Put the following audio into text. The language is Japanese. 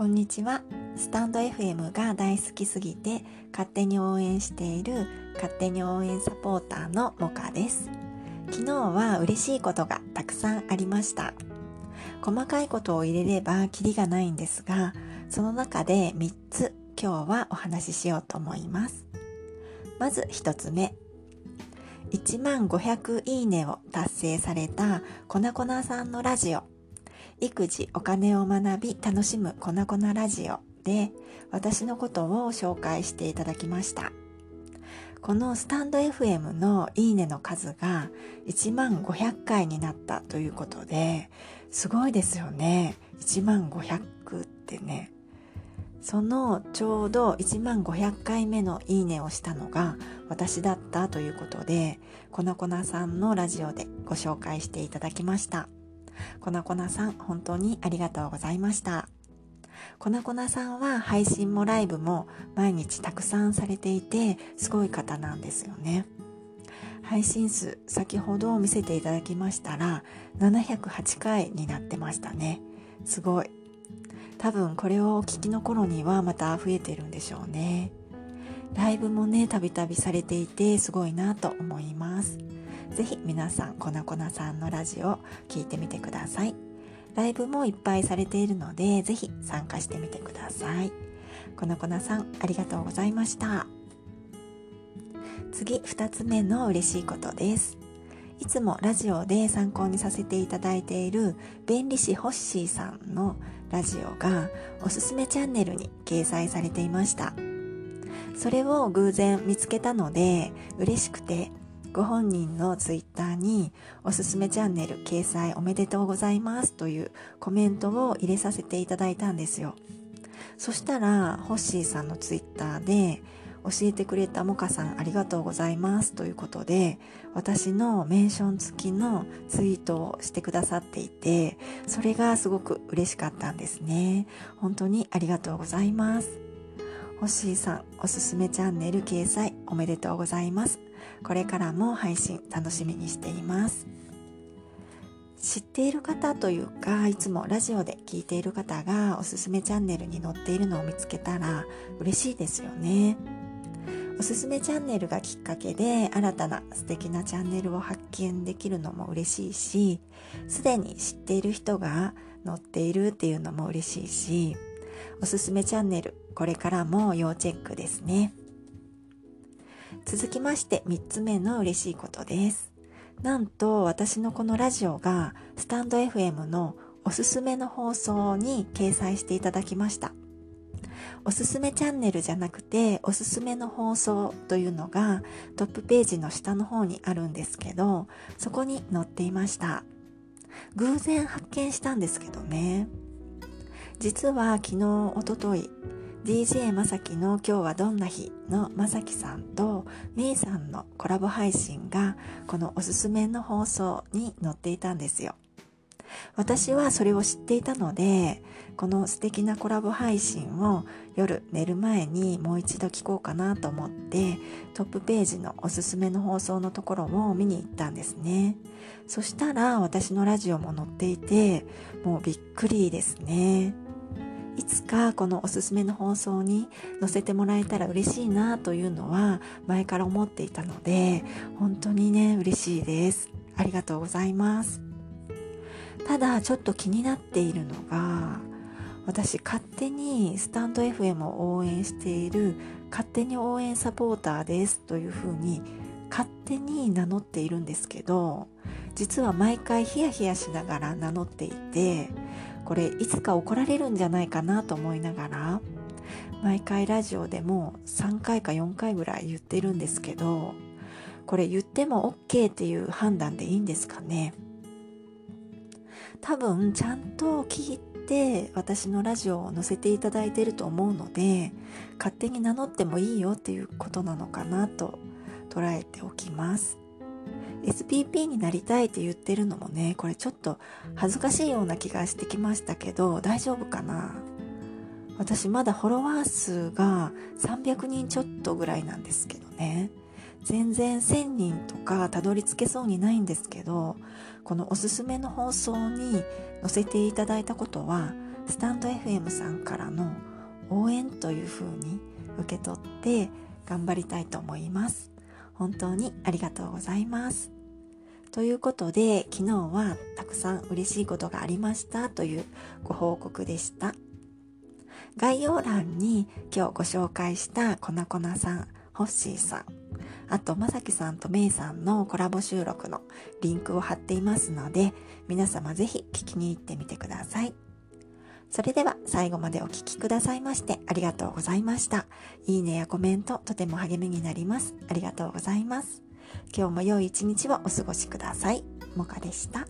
こんにちは。スタンド FM が大好きすぎて勝手に応援している勝手に応援サポーターのモカです。昨日は嬉しいことがたくさんありました。細かいことを入れればキリがないんですがその中で3つ今日はお話ししようと思います。まず1つ目。1万500いいねを達成された粉粉さんのラジオ。育児お金を学び楽しむ粉粉ラジオで私のことを紹介していただきました。このスタンド FM のいいねの数が1万500回になったということですごいですよね。1万500ってね。そのちょうど1万500回目のいいねをしたのが私だったということで粉粉さんのラジオでご紹介していただきました。粉粉さん、本当にありがとうございました。粉粉さんは配信もライブも毎日たくさんされていて、すごい方なんですよね。配信数、先ほど見せていただきましたら、708回になってましたね。すごい。多分これをお聞きの頃にはまた増えてるんでしょうね。ライブもね、たびたびされていてすごいなと思います。ぜひ皆さん、粉粉さんのラジオを聞いてみてください。ライブもいっぱいされているので、ぜひ参加してみてください。粉粉さん、ありがとうございました。次、二つ目の嬉しいことです。いつもラジオで参考にさせていただいている弁理士ホッシーさんのラジオがおすすめチャンネルに掲載されていました。それを偶然見つけたので嬉しくてご本人のツイッターにおすすめチャンネル掲載おめでとうございますというコメントを入れさせていただいたんですよ。そしたら、ホッシーさんのツイッターで教えてくれたモカさんありがとうございますということで私のメンション付きのツイートをしてくださっていてそれがすごく嬉しかったんですね。本当にありがとうございます。ホッシーさんおすすめチャンネル掲載おめでとうございます。これからも配信楽しみにしています。知っている方というか、いつもラジオで聞いている方がおすすめチャンネルに載っているのを見つけたら嬉しいですよね。おすすめチャンネルがきっかけで新たな素敵なチャンネルを発見できるのも嬉しいし、すでに知っている人が載っているっていうのも嬉しいし、おすすめチャンネル、これからも要チェックですね。続きまして3つ目の嬉しいことです。なんと私のこのラジオがスタンド FM のおすすめの放送に掲載していただきました。おすすめチャンネルじゃなくておすすめの放送というのがトップページの下の方にあるんですけどそこに載っていました偶然発見したんですけどね実は昨日おととい DJ まさきの今日はどんな日のまさきさんとめいさんのコラボ配信がこのおすすめの放送に載っていたんですよ。私はそれを知っていたので、この素敵なコラボ配信を夜寝る前にもう一度聞こうかなと思ってトップページのおすすめの放送のところを見に行ったんですね。そしたら私のラジオも載っていて、もうびっくりですね。いつかこのおすすめの放送に載せてもらえたら嬉しいなというのは前から思っていたので本当にね嬉しいです。ありがとうございます。ただちょっと気になっているのが私勝手にスタンド FM を応援している勝手に応援サポーターですというふうに勝手に名乗っているんですけど実は毎回ヒヤヒヤしながら名乗っていてこれいつか怒られるんじゃないかなと思いながら毎回ラジオでも3回か4回ぐらい言ってるんですけどこれ言っても OK っていう判断でいいんですかね？多分ちゃんと聞いで私のラジオを載せていただいてると思うので勝手に名乗ってもいいよっていうことなのかなと捉えておきます。SPP になりたいって言ってるのもねこれちょっと恥ずかしいような気がしてきましたけど大丈夫かな？私まだフォロワー数が300人ちょっとぐらいなんですけどね。全然1000人とかたどり着けそうにないんですけどこのおすすめの放送に載せていただいたことはスタンド FM さんからの応援というふうに受け取って頑張りたいと思います。本当にありがとうございますということで昨日はたくさん嬉しいことがありましたというご報告でした概要欄に今日ご紹介した粉粉さんホッシーさんあと、まさきさんとめいさんのコラボ収録のリンクを貼っていますので、皆様ぜひ聞きに行ってみてください。それでは最後までお聴きくださいましてありがとうございました。いいねやコメントとても励みになります。ありがとうございます。今日も良い一日をお過ごしください。もかでした。